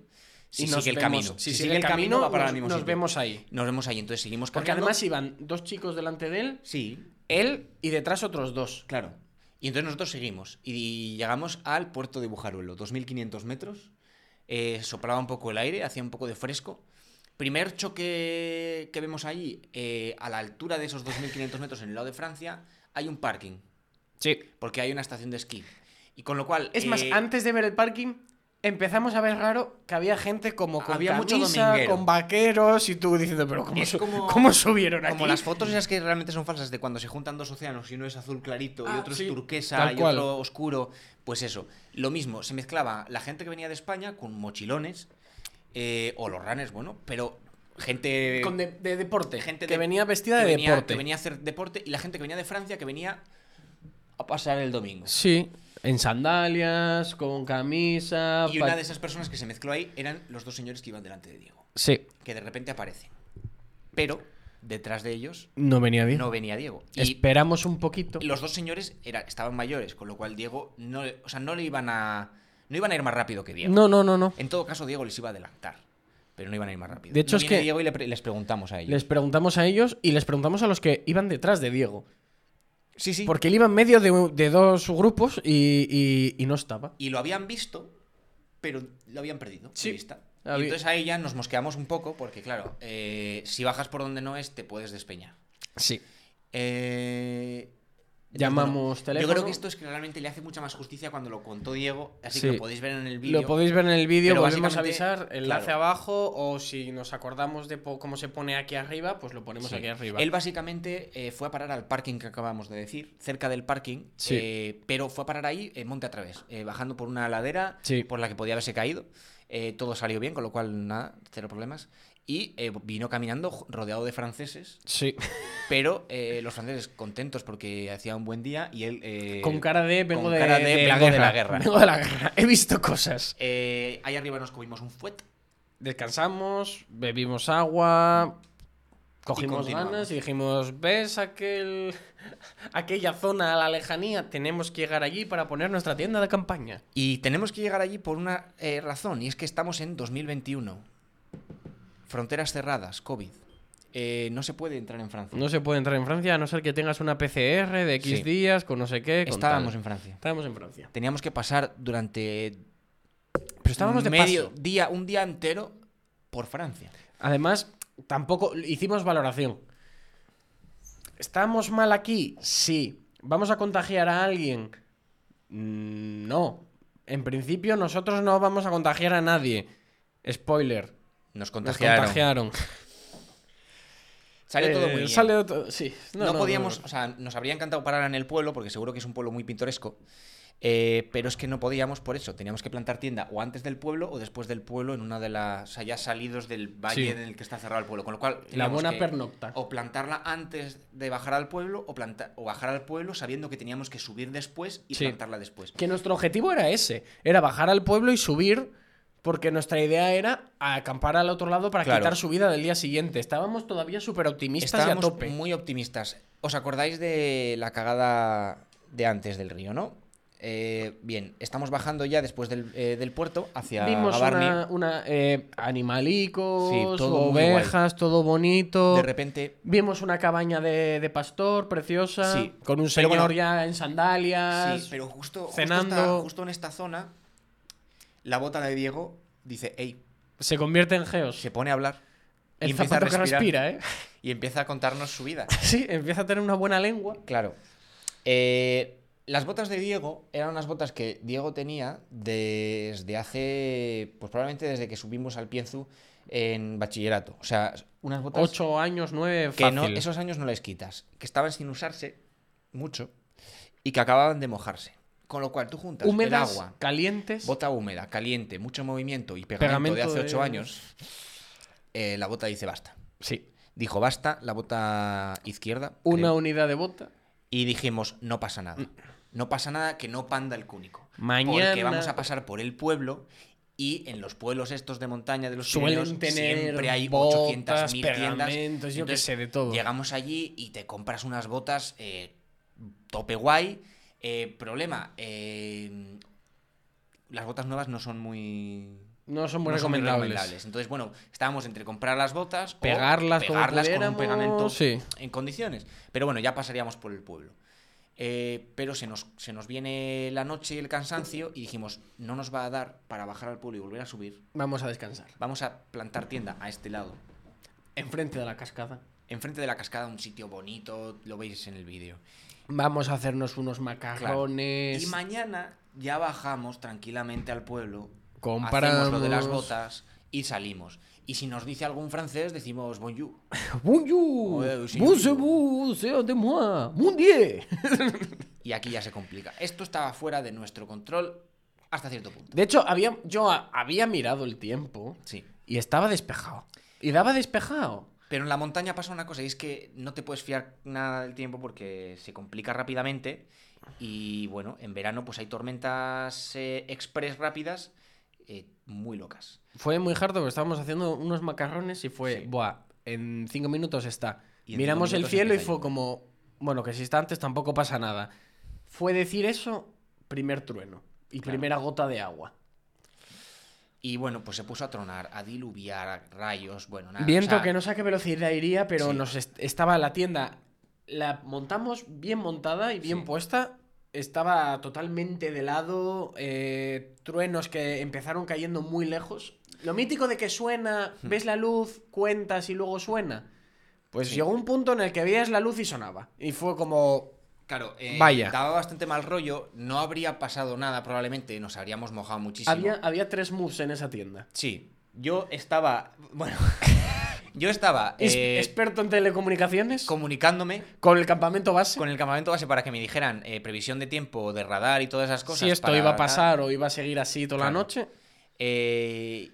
Si sigue el vemos- camino. Si, sigue el camino, va nos, mismo nos sitio. vemos ahí. Nos vemos ahí, entonces seguimos Porque caminando. además iban dos chicos delante de él, Sí, él y detrás otros dos. claro. Y entonces nosotros seguimos y llegamos al puerto de Bujaruelo, 2500 metros. eh, soplaba un poco el aire, hacía un poco de fresco. Primer choque que vemos allí, eh, a la altura de esos 2500 metros en el lado de Francia, hay un parking, Sí. porque hay una estación de esquí. Y con lo cual. Es más, eh, antes de ver el parking, empezamos a ver raro que había gente como con Había mucho camisa, dominguero. con vaqueros y tú diciendo, pero ¿cómo, su- como- cómo subieron aquí? Como las fotos esas que realmente son falsas de cuando se juntan dos océanos y uno es azul clarito y Ah, otro sí, es turquesa tal y cual. otro oscuro, pues eso. Lo mismo, se mezclaba la gente que venía de España con mochilones eh, o los runners, bueno, pero gente Con de, de deporte, gente que de- venía vestida que de venía- deporte. que venía a hacer deporte y la gente que venía de Francia que venía a pasar el domingo. Sí, en sandalias, con camisa. Y una de esas personas que se mezcló ahí eran los dos señores que iban delante de Diego, Sí, que de repente aparecen. Pero detrás de ellos no venía bien. no venía Diego. Y Esperamos un poquito. los dos señores era, estaban mayores, con lo cual Diego no, o sea, no le iban a no iban a ir más rápido que Diego. No, no, no, no. En todo caso Diego les iba a adelantar, pero no iban a ir más rápido. De hecho, No es que- Diego y les preguntamos a ellos. Les preguntamos a ellos y les preguntamos a los que iban detrás de Diego. Sí, sí. Porque él iba en medio de, de dos grupos y, y- y no estaba. Y lo habían visto, pero lo habían perdido. de Sí. vista. Y Había- entonces ahí ya nos mosqueamos un poco, porque claro, eh, si bajas por donde no es, te puedes despeñar. Sí. Eh, Llamamos bueno, Yo teléfono. creo que esto es que realmente le hace mucha más justicia cuando lo contó Diego, así Sí. que lo podéis ver en el vídeo. Lo podéis ver en el vídeo, volvemos a avisar, enlace claro. abajo o si nos acordamos de cómo se pone aquí arriba, pues lo ponemos Sí. aquí arriba. Él básicamente eh, fue a parar al parking que acabamos de decir, cerca del parking, Sí. eh, pero fue a parar ahí eh, monte a través, eh, bajando por una ladera Sí. por la que podía haberse caído. Eh, todo salió bien, con lo cual nada, cero problemas. Y eh, vino caminando rodeado de franceses, Sí. pero eh, los franceses contentos porque hacía un buen día y él... eh, Con cara de vengo, con de, cara de de vengo la de la guerra. Vengo de la guerra. He visto cosas. ahí arriba nos comimos un fuet. Descansamos, bebimos agua, cogimos continuamos. ganas y dijimos, ¿ves aquel aquella zona a la lejanía? Tenemos que llegar allí para poner nuestra tienda de campaña. Y tenemos que llegar allí por una razón, y es que estamos en 2021. Fronteras cerradas, COVID. Eh, no se puede entrar en Francia. No se puede entrar en Francia a no ser que tengas una PCR de X Sí. días con no sé qué. Estábamos tal. en Francia. Estábamos en Francia. Teníamos que pasar durante Pero estábamos de medio paso. día, un día entero por Francia. Además, tampoco hicimos valoración. ¿Estamos mal aquí? Sí. ¿Vamos a contagiar a alguien? Mm, No. En principio, nosotros no vamos a contagiar a nadie. Spoiler. Nos Nos contagiaron. contagiaron. Salió todo Eh, muy bien. sale todo- sí. No, No, no, podíamos, no. o sea, nos habría encantado parar en el pueblo, porque seguro que es un pueblo muy pintoresco. eh, pero es que no podíamos por eso. Teníamos que plantar tienda o antes del pueblo o después del pueblo en una de las. O sea, ya salidos del valle Sí. en el que está cerrado el pueblo. Con lo cual. La buena que pernocta. O plantarla antes de bajar al pueblo o, planta- o bajar al pueblo sabiendo que teníamos que subir después y Sí. plantarla después. Que nuestro objetivo era ese, era bajar al pueblo y subir, porque nuestra idea era acampar al otro lado para Claro. quitar subida del día siguiente. Estábamos todavía súper optimistas y a tope. muy optimistas. ¿Os acordáis de la cagada de antes del río, no? Eh, bien, estamos bajando ya después del, eh, del puerto hacia Vimos Gavarni. una, una, eh, animalicos, Sí, todo ovejas, todo bonito. De repente, Vimos una cabaña de, de pastor preciosa, Sí, con un señor bueno, ya en sandalias. sí, pero justo, justo, cenando. justo en esta zona, la bota de Diego dice, hey, Se convierte en geos. se pone a hablar y el empieza a que respirar respira, ¿eh? y empieza a contarnos su vida. Sí, empieza a tener una buena lengua. Claro. Eh, las botas de Diego eran unas botas que Diego tenía desde hace, pues probablemente desde que subimos al Pienzu en bachillerato. O sea, unas botas Ocho años, nueve, que fácil. no, esos años no les quitas, que estaban sin usarse mucho y que acababan de mojarse. Con lo cual tú juntas Húmedas, el agua, calientes. bota húmeda, caliente, mucho movimiento y pegamento, Pegamento de hace de- ocho años, eh, la bota dice basta. Sí. Dijo basta, la bota izquierda. Una creo. unidad de bota. Y dijimos, no pasa nada. No pasa nada que no panda el cúnico. Mañana- Porque vamos a pasar por el pueblo y en los pueblos estos de montaña de los Suelen tener siempre hay botas, 800.000 tiendas. pegamentos, yo Entonces, sé, de todo. Llegamos allí y te compras unas botas eh, tope guay. Eh, problema, eh, las botas nuevas no son muy... No son muy no recomendables. recomendables. Entonces, bueno, estábamos entre comprar las botas Pegarlas o pegarlas con un pegamento sí. en condiciones. Pero bueno, ya pasaríamos por el pueblo. Eh, pero se nos, se nos viene la noche y el cansancio y dijimos, no nos va a dar para bajar al pueblo y volver a subir. Vamos a descansar. Vamos a plantar tienda a este lado. Enfrente de la cascada. Enfrente de la cascada, un sitio bonito, lo veis en el vídeo. Vamos a hacernos unos Claro. macarrones. Y mañana ya bajamos tranquilamente al pueblo, hacemos lo de las botas y salimos. Y si nos dice algún francés, decimos bonjour. Bonjour. Bonjour, c'est de moi. Dieu. Y aquí ya se complica. Esto estaba fuera de nuestro control hasta cierto punto. De hecho, había, yo había mirado el tiempo Sí. y estaba despejado. Y daba despejado. Pero en la montaña pasa una cosa y es que no te puedes fiar nada del tiempo porque se complica rápidamente. Y bueno, en verano pues hay tormentas eh, express rápidas eh, muy locas. Fue muy harto porque estábamos haciendo unos macarrones y fue, Sí. buah, en cinco minutos está. Y Miramos el cielo y fue como, bueno, que si está antes tampoco pasa nada. Fue decir eso, primer trueno y Claro. primera gota de agua. Y bueno, pues se puso a tronar, a diluviar, a rayos, bueno, nada. Viento o sea, que no sé a qué velocidad iría, pero Sí. nos est- estaba la tienda, la montamos bien montada y bien Sí. puesta. Estaba totalmente de lado, eh, truenos que empezaron cayendo muy lejos. Lo mítico de que suena, ves la luz, cuentas y luego suena. Pues Hmm. Sí. llegó un punto en el que veías la luz y sonaba. Y fue como, Claro, eh, Vaya. daba bastante mal rollo, no habría pasado nada probablemente, nos habríamos mojado muchísimo. había, había tres moves en esa tienda. Sí, yo estaba, bueno, yo estaba Es- eh, experto en telecomunicaciones, comunicándome con el campamento base. con el campamento base para que me dijeran eh, previsión de tiempo, de radar y todas esas cosas. si esto para iba a pasar o iba a seguir así toda la noche. Eh,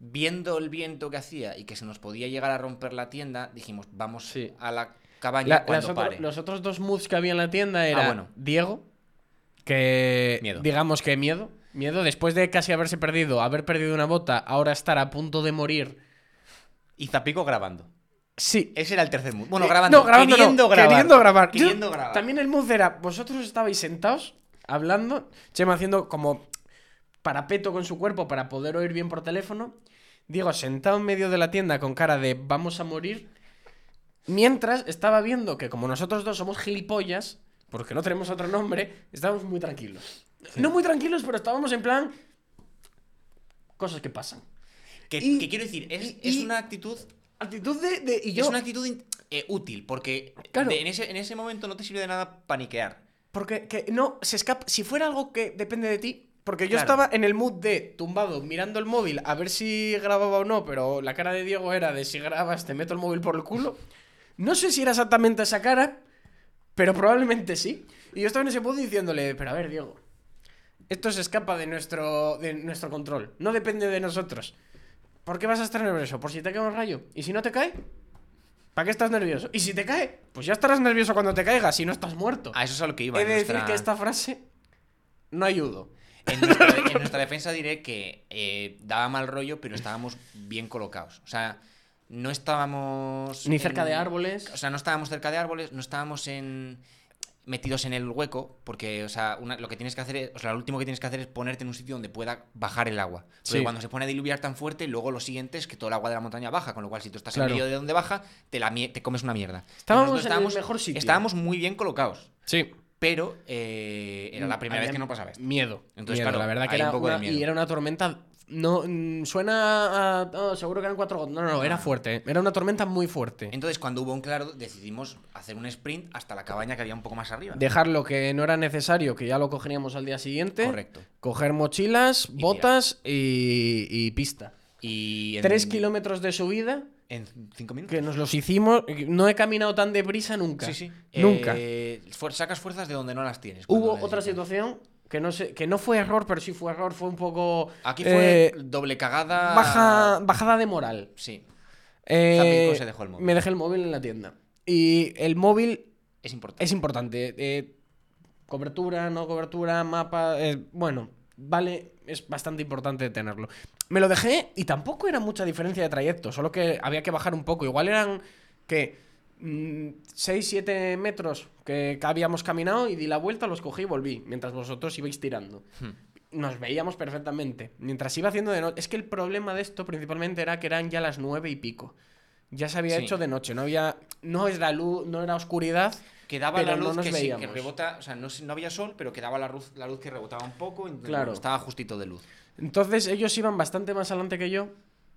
viendo el viento que hacía y que se nos podía llegar a romper la tienda, dijimos, vamos Sí. a la cabaña La- cuando las otro- pare. los otros dos moves que había en la tienda era Ah, bueno. Diego, que Miedo. digamos que miedo. Miedo, después de casi haberse perdido, haber perdido una bota, ahora estar a punto de morir. Y Zapico grabando. Sí. Ese era el tercer mood. Bueno, Eh, grabando. no, grabando no, queriendo grabar. Queriendo grabar. Yo- Queriendo grabar. También el mood era, vosotros estabais sentados, hablando, Chema haciendo como parapeto con su cuerpo para poder oír bien por teléfono. Diego sentado en medio de la tienda con cara de vamos a morir. Mientras estaba viendo que como nosotros dos somos gilipollas, porque no tenemos otro nombre, estábamos muy tranquilos. No muy tranquilos, pero estábamos en plan... Cosas que pasan. Que, Y- que quiero decir, es, y- es una actitud. Actitud de... de- y yo... Es una actitud eh, útil, porque Claro. de- en, ese, en ese momento no te sirve de nada paniquear. Porque que no, se escapa. Si fuera algo que depende de ti. Porque yo Claro. estaba en el mood de tumbado, mirando el móvil, a ver si grababa o no, pero la cara de Diego era de si grabas, te meto el móvil por el culo. No sé si era exactamente esa cara, pero probablemente sí. Y yo estaba en ese punto diciéndole, pero a ver, Diego, esto se escapa de nuestro, de nuestro control. No depende de nosotros. ¿Por qué vas a estar nervioso? ¿Por si te cae un rayo? ¿Y si no te cae? ¿Para qué estás nervioso? ¿Y si te cae? Pues ya estarás nervioso cuando te caigas, si no estás muerto. A eso es a lo que iba. He de decir que esta frase no. En nuestra, en nuestra defensa diré que eh, daba mal rollo, pero estábamos bien colocados. O sea, no estábamos. Ni cerca en- de árboles. O sea, no estábamos cerca de árboles, no estábamos en metidos en el hueco, porque, o sea, una- lo que tienes que hacer es, o sea, lo último que tienes que hacer es ponerte en un sitio donde pueda bajar el agua. Porque Sí. cuando se pone a diluviar tan fuerte, luego lo siguiente es que todo el agua de la montaña baja, con lo cual si tú estás Claro. en medio de donde baja, te, la te comes una mierda. Estábamos nosotros en el mejor sitio. Estábamos muy bien colocados, Sí. pero eh, era la primera Había vez que no pasaba esto. Miedo. Entonces, Miedo, claro, la verdad que era un poco de una, miedo. y era una tormenta. No, mm, suena a. oh, seguro que eran cuatro gotas. No, no, no, era Ah. fuerte. Era una tormenta muy fuerte. Entonces, cuando hubo un claro, decidimos hacer un sprint hasta la cabaña que había un poco más arriba. Dejar lo que no era necesario, que ya lo cogeríamos al día siguiente. Correcto. Coger mochilas, Y botas y, y pista. Y en, Tres kilómetros de subida En cinco minutos. que nos los hicimos. No he caminado tan deprisa nunca. Sí, sí. Nunca. Eh, fuer- sacas fuerzas de donde no las tienes. cuando Hubo otra necesitas. situación que no sé, que no fue error, pero sí fue error, fue un poco. Aquí fue eh, doble cagada. baja, bajada de moral. Sí. Eh, se dejó el móvil. Me dejé el móvil en la tienda. Y el móvil Es importante. es importante. eh, cobertura, no cobertura, mapa. eh, bueno, vale, es bastante importante tenerlo. Me lo dejé y tampoco era mucha diferencia de trayecto, solo que había que bajar un poco. Igual eran que 6-7 metros que habíamos caminado y di la vuelta, los cogí y volví, mientras vosotros ibais tirando. Hmm. Nos veíamos perfectamente. Mientras iba haciendo de noche. Es que el problema de esto principalmente era que eran ya las nueve y pico. Ya se había Sí. hecho de noche, no había. No era luz, no era oscuridad. Quedaba pero la no luz nos que, sí, que veíamos. rebota. O sea, no, no había sol, pero quedaba la luz, la luz que rebotaba un poco. Claro. estaba justito de luz. Entonces ellos iban bastante más adelante que yo,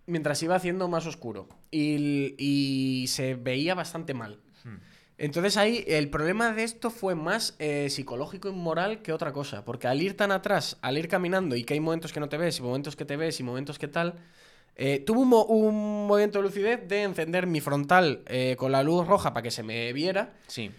mientras iba haciendo más oscuro. Y, y se veía bastante mal. Hmm. Entonces ahí el problema de esto fue más eh, psicológico y moral que otra cosa. Porque al ir tan atrás, al ir caminando y que hay momentos que no te ves y momentos que te ves y momentos que tal, eh, tuve un, mo- un movimiento de lucidez de encender mi frontal eh, con la luz roja para que se me viera. Sí.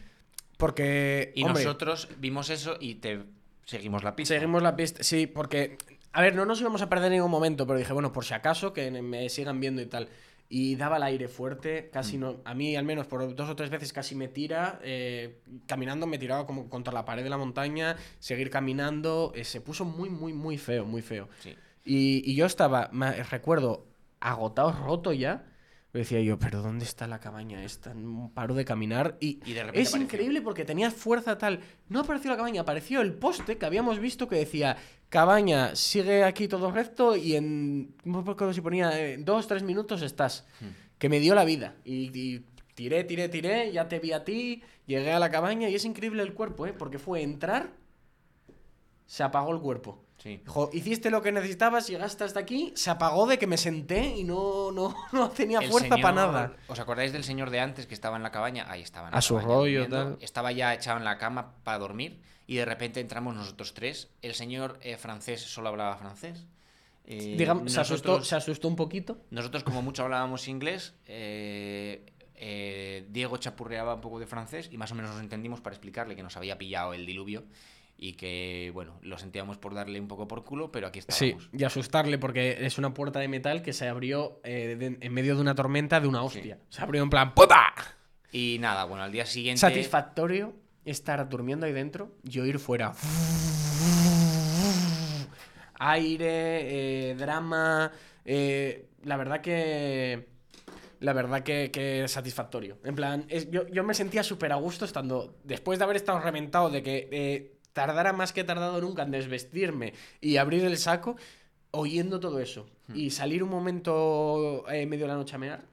Porque... Y hombre, nosotros vimos eso y te seguimos la pista. Seguimos la pista, sí, porque, a ver, no nos íbamos a perder en ningún momento, pero dije, bueno, por si acaso, que me sigan viendo y tal. Y daba el aire fuerte, casi Mm. no, a mí al menos por dos o tres veces casi me tira, eh, caminando me tiraba como contra la pared de la montaña, seguir caminando, eh, se puso muy, muy, muy feo, muy feo. Sí. Y, y yo estaba, me recuerdo, agotado, roto ya. Decía yo, pero ¿dónde está la cabaña esta? Paro de caminar y, Y de repente es apareció. increíble porque tenía fuerza tal. No apareció la cabaña, apareció el poste que habíamos visto que decía, cabaña, sigue aquí todo recto y en, no me acuerdo si ponía, eh, dos, tres minutos estás. Hmm. Que me dio la vida. Y, y tiré, tiré, tiré, ya te vi a ti, llegué a la cabaña y es increíble el cuerpo, ¿eh? Porque fue entrar, se apagó el cuerpo. Sí. Jo, hiciste lo que necesitabas, llegaste hasta aquí, se apagó de que me senté y no, no, no tenía El fuerza para nada. ¿Os acordáis del señor de antes que estaba en la cabaña? Ahí estaba. en A la su cabaña rollo, durmiendo. tal. Estaba ya echado en la cama para dormir y de repente entramos nosotros tres. El señor eh, francés solo hablaba francés. Eh, Digamos, se, asustó, se asustó un poquito. Nosotros como mucho hablábamos inglés, eh, eh, Diego chapurreaba un poco de francés y más o menos nos entendimos para explicarle que nos había pillado el diluvio y que, bueno, lo sentíamos por darle un poco por culo, pero aquí Sí, estábamos. y asustarle porque es una puerta de metal que se abrió eh, de- en medio de una tormenta de una hostia. Se abrió en plan ¡puta! Y nada, bueno, al día siguiente... Satisfactorio estar durmiendo ahí dentro y oír fuera. Aire, eh, drama. eh, la verdad que. La verdad que, que es satisfactorio. En plan, es- yo, yo me sentía súper a gusto estando. Después de haber estado reventado, de que eh, tardara más que he tardado nunca en desvestirme y abrir el saco, oyendo todo eso. Hmm. Y salir un momento eh, medio de la noche a mear,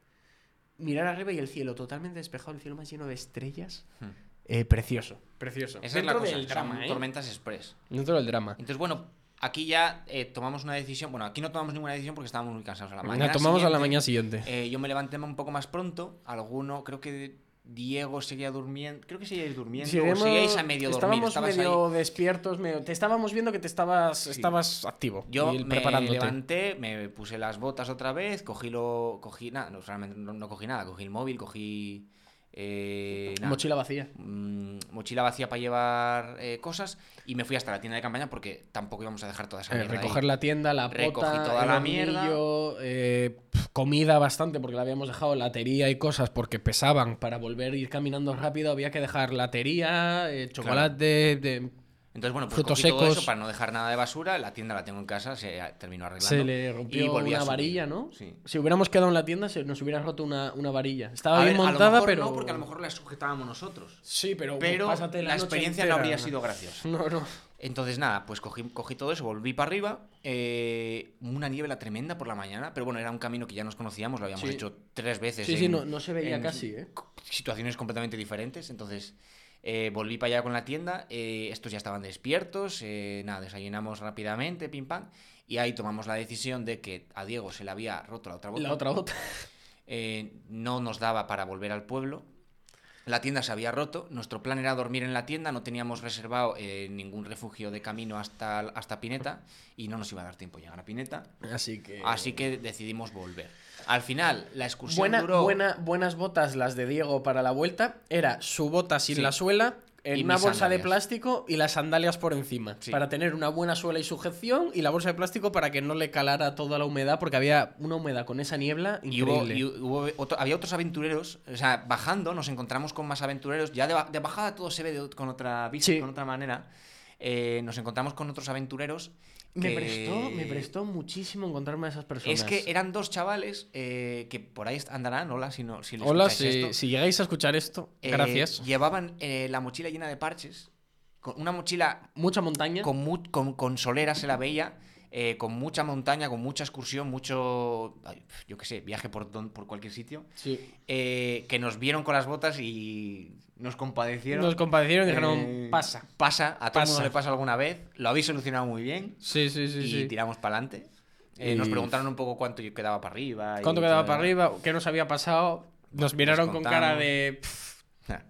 mirar arriba y el cielo totalmente despejado, el cielo más lleno de estrellas. Hmm. Eh, precioso, precioso. Esa es la Dentro cosa, del son drama, ¿eh? tormentas express. Dentro del drama. Entonces, bueno, aquí ya eh, tomamos una decisión. Bueno, aquí no tomamos ninguna decisión porque estábamos muy cansados a la mañana. La tomamos a la mañana siguiente. eh, yo me levanté un poco más pronto. Alguno, creo que Diego seguía durmiendo. Creo que seguíais durmiendo. Seguimos- o seguíais a medio dormir. estábamos medio ahí. despiertos, medio- te estábamos viendo que te estabas, estabas activo. Yo y me levanté, me puse las botas otra vez, cogí lo. Cogí nada, no, realmente no, no cogí nada. Cogí el móvil, cogí eh, nada, Mochila vacía. mm, mochila vacía para llevar eh, cosas y me fui hasta la tienda de campaña porque tampoco íbamos a dejar toda esa Eh, mierda ahí. recoger la tienda, la Recogí pota, toda el la hornillo, eh, comida bastante porque la habíamos dejado latería y cosas porque pesaban para volver a ir caminando rápido había que dejar latería, chocolate, de- Entonces, bueno, pues frutos cogí todo eso para no dejar nada de basura. La tienda la tengo en casa, se terminó arreglando. se le y rompió volví una varilla, ¿no? Sí. Si hubiéramos quedado en la tienda se nos hubiera roto una, una varilla. Estaba A bien ver, a lo montada, mejor pero no, porque a lo mejor la sujetábamos nosotros. Sí, pero, Pero pásate la, la, experiencia no habría sido graciosa. No, no. Entonces, nada, pues cogí, cogí todo eso, volví para arriba. eh, una niebla tremenda por la mañana, pero bueno, era un camino que ya nos conocíamos, lo habíamos Sí. hecho tres veces. Sí, sí, no, no se veía casi, ¿eh? Situaciones completamente diferentes. Entonces, eh, volví para allá con la tienda. eh, estos ya estaban despiertos. eh, nada, desayunamos rápidamente, pim pam. Y ahí tomamos la decisión de que a Diego se le había roto la otra bota. La otra bota. eh, no nos daba para volver al pueblo. La tienda se había roto, nuestro plan era dormir en la tienda, no teníamos reservado eh, ningún refugio de camino hasta, hasta Pineta y no nos iba a dar tiempo llegar a Pineta, Así que. así que decidimos volver. Al final, la excursión Buena, duró... buena, buenas botas las de Diego para la vuelta. Era su bota sin Sí. la suela, en Y una bolsa de sandalias. plástico y las sandalias por encima. Sí. Para tener una buena suela y sujeción y la bolsa de plástico para que no le calara toda la humedad, porque había una humedad con esa niebla Y, hubo, increíble. y hubo otro- había otros aventureros, o sea, bajando nos encontramos con más aventureros, ya de, de bajada todo se ve de- con otra Sí. con otra manera, eh, nos encontramos con otros aventureros. me, que- prestó, me prestó muchísimo encontrarme a esas personas. Es que eran dos chavales eh, que por ahí andarán, hola, si, no, si les Hola, si, esto. si llegáis a escuchar esto, Eh, gracias. Llevaban eh, la mochila llena de parches, con una mochila Mucha montaña. con, con, con solera se la veía, eh, con mucha montaña, con mucha excursión, mucho, yo qué sé, viaje por, don- por cualquier sitio, Sí. eh, que nos vieron con las botas y nos compadecieron. Nos compadecieron y dijeron, Eh, pasa. Pasa, a todo el mundo le pasa alguna vez, lo habéis solucionado muy bien Sí, sí, sí. y sí. tiramos para adelante. Nos Y- preguntaron un poco cuánto quedaba para arriba. y ¿Cuánto quedaba todo. para arriba? ¿Qué nos había pasado? Nos miraron con cara de... "Pff,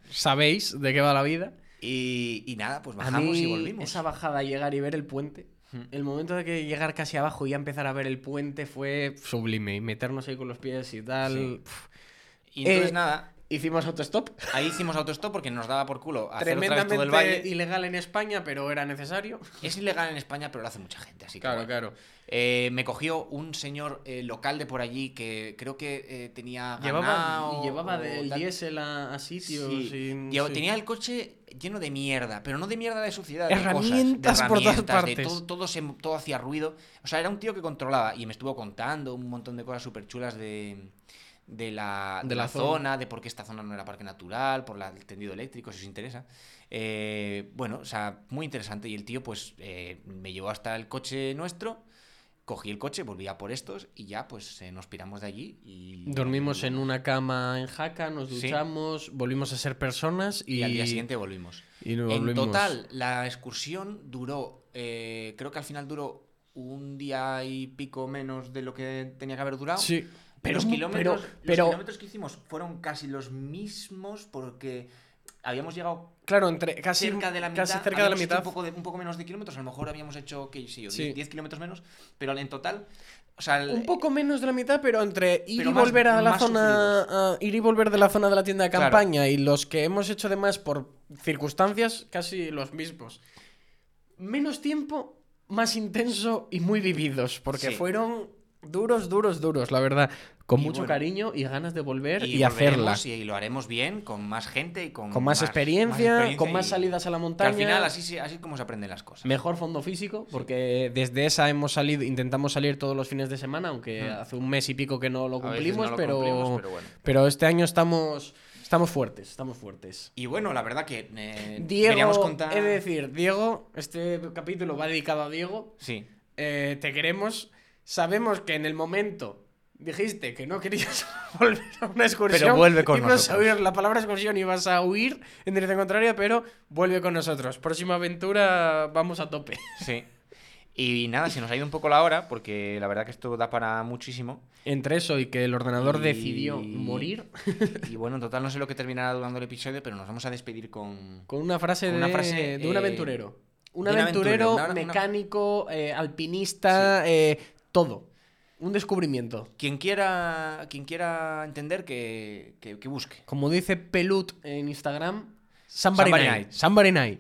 ¿Sabéis de qué va la vida? Y, y nada, pues A bajamos mí, y volvimos. esa bajada, llegar y ver el puente. El momento de que llegar casi abajo y ya empezar a ver el puente fue sublime. Y meternos ahí con los pies y tal. Sí. Y entonces Eh, nada, Hicimos autostop. ahí hicimos autostop porque nos daba por culo hacer otra vez todo el Tremendamente valle. ilegal en España, pero era necesario. Es ilegal en España, pero lo hace mucha gente, así que Claro, bueno. claro. Eh, me cogió un señor eh, local de por allí que creo que eh, tenía Llevaba, ganado y llevaba o del diésel a, a sitios. Sí. sin- Llevo- sí. Tenía el coche lleno de mierda, pero no de mierda de suciedad. de Herramientas cosas, de por todas herramientas, de partes. todo, todo, se- todo hacía ruido. O sea, era un tío que controlaba y me estuvo contando un montón de cosas súper chulas de, de la, De de la la zona. zona, de por qué esta zona no era parque natural, por la- el tendido eléctrico, si os interesa. Eh, bueno, o sea, muy interesante. Y el tío, pues, eh, me llevó hasta el coche nuestro. Cogí el coche, volví a por estos y ya, pues, eh, nos piramos de allí y... Dormimos en una cama en Jaca, nos Sí. duchamos, volvimos a ser personas y, y al día siguiente volvimos. y En total, la excursión duró, eh, creo que al final duró un día y pico menos de lo que tenía que haber durado. Sí, pero, los, kilómetros, pero, los kilómetros que hicimos fueron casi los mismos porque habíamos llegado claro, entre casi, cerca de la mitad. casi cerca de la mitad. Un poco, de- un poco menos de kilómetros, a lo mejor habíamos hecho, yo, Sí. 10, 10 kilómetros menos, pero en total, o sea, el- Un poco menos de la mitad, pero entre ir Pero y más- volver a la zona. a- ir y volver de la zona de la tienda de Claro. campaña y los que hemos hecho de más por circunstancias, casi los mismos. Menos tiempo, más intenso y muy vividos. Porque Sí. fueron duros, duros, duros, la verdad. Con Y mucho bueno. cariño y ganas de volver y, volveremos hacerla. Y lo haremos bien, con más gente y con, Con más, experiencia, con más y- salidas a la montaña. al final así, así es como se aprenden las cosas. Mejor fondo físico, porque desde esa hemos salido, intentamos salir todos los fines de semana, aunque Mm. hace un mes y pico que no lo cumplimos, no lo pero, cumplimos, pero bueno. pero este año estamos, estamos fuertes, estamos fuertes. Y bueno, la verdad que eh, Diego, queríamos contar... de decir, Diego, este capítulo va dedicado a Diego. Sí, Eh, te queremos. Sabemos que en el momento dijiste que no querías volver a una excursión. Pero vuelve con ibas a nosotros. huir la palabra excursión y vas a huir en dirección contraria, pero vuelve con nosotros. Próxima aventura, vamos a tope. sí. Y nada, se nos ha ido un poco la hora, porque la verdad que esto da para muchísimo. Entre eso y que el ordenador Y- decidió morir Y bueno, en total no sé lo que terminará durando el episodio, pero nos vamos a despedir con... con una frase, Con una de, frase, de un eh, aventurero. Un aventurero, mecánico, eh, alpinista, eh, todo. Un descubrimiento. Quien quiera, quien quiera entender, que, que- que busque. Como dice Pelut en Instagram, Somebody, Somebody night. night. Somebody night.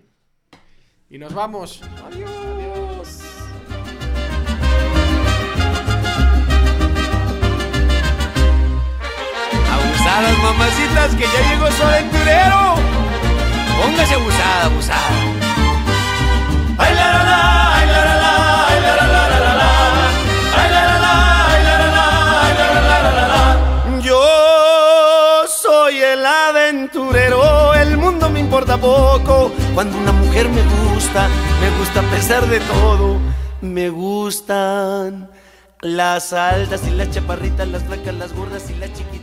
Y nos vamos. Adiós. Abusadas, mamacitas, que ya llegó su aventurero. Póngase abusada, abusada. Ay, el mundo me importa poco. Cuando una mujer me gusta, me gusta a pesar de todo. Me gustan las altas y las chaparritas, las flacas, las gordas y las chiquitas.